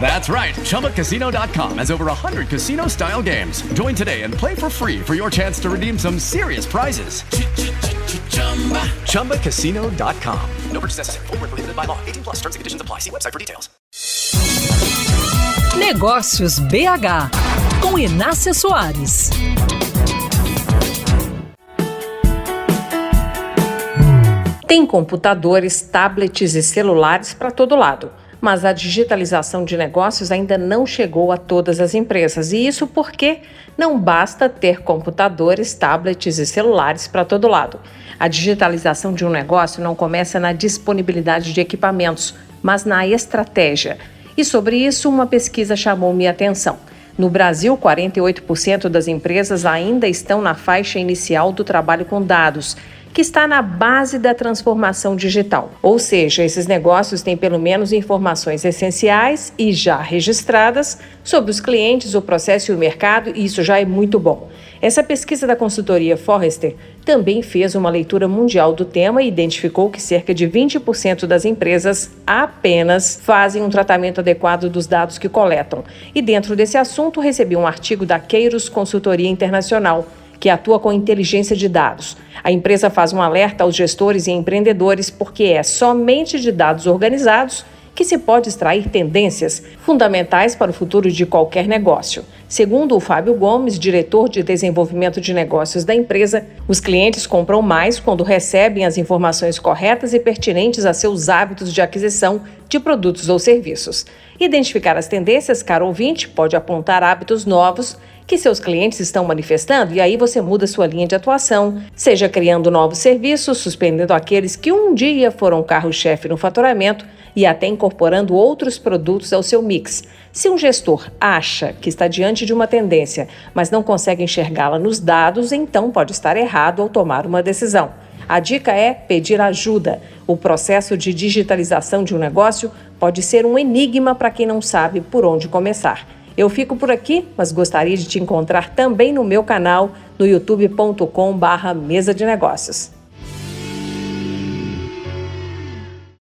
That's right. ChumbaCasino.com has over 100 casino style games. Join today and play for free for your chance to redeem some serious prizes. ChumbaCasino.com. No purchase necessary. Full prohibited by law. 18 plus terms and conditions apply. See website for details. Negócios BH, com Inácia Soares. Tem computadores, tablets e celulares para todo lado mas a digitalização de negócios ainda não chegou a todas as empresas. E isso porque não basta ter computadores, tablets e celulares para todo lado. A digitalização de um negócio não começa na disponibilidade de equipamentos, mas na estratégia. E sobre isso, uma pesquisa chamou minha atenção. No Brasil, 48% das empresas ainda estão na faixa inicial do trabalho com dados que está na base da transformação digital. Ou seja, esses negócios têm pelo menos informações essenciais e já registradas sobre os clientes, o processo e o mercado, e isso já é muito bom. Essa pesquisa da consultoria Forrester também fez uma leitura mundial do tema e identificou que cerca de 20% das empresas apenas fazem um tratamento adequado dos dados que coletam. E dentro desse assunto, recebi um artigo da Queiros Consultoria Internacional que atua com inteligência de dados. A empresa faz um alerta aos gestores e empreendedores porque é somente de dados organizados que se pode extrair tendências fundamentais para o futuro de qualquer negócio. Segundo o Fábio Gomes, diretor de desenvolvimento de negócios da empresa, os clientes compram mais quando recebem as informações corretas e pertinentes a seus hábitos de aquisição de produtos ou serviços. Identificar as tendências, caro ouvinte, pode apontar hábitos novos que seus clientes estão manifestando e aí você muda sua linha de atuação, seja criando novos serviços, suspendendo aqueles que um dia foram carro-chefe no faturamento e até incorporando outros produtos ao seu mix. Se um gestor acha que está diante de uma tendência, mas não consegue enxergá-la nos dados, então pode estar errado ao tomar uma decisão. A dica é pedir ajuda. O processo de digitalização de um negócio pode ser um enigma para quem não sabe por onde começar. Eu fico por aqui, mas gostaria de te encontrar também no meu canal no youtube.com/mesa de negócios.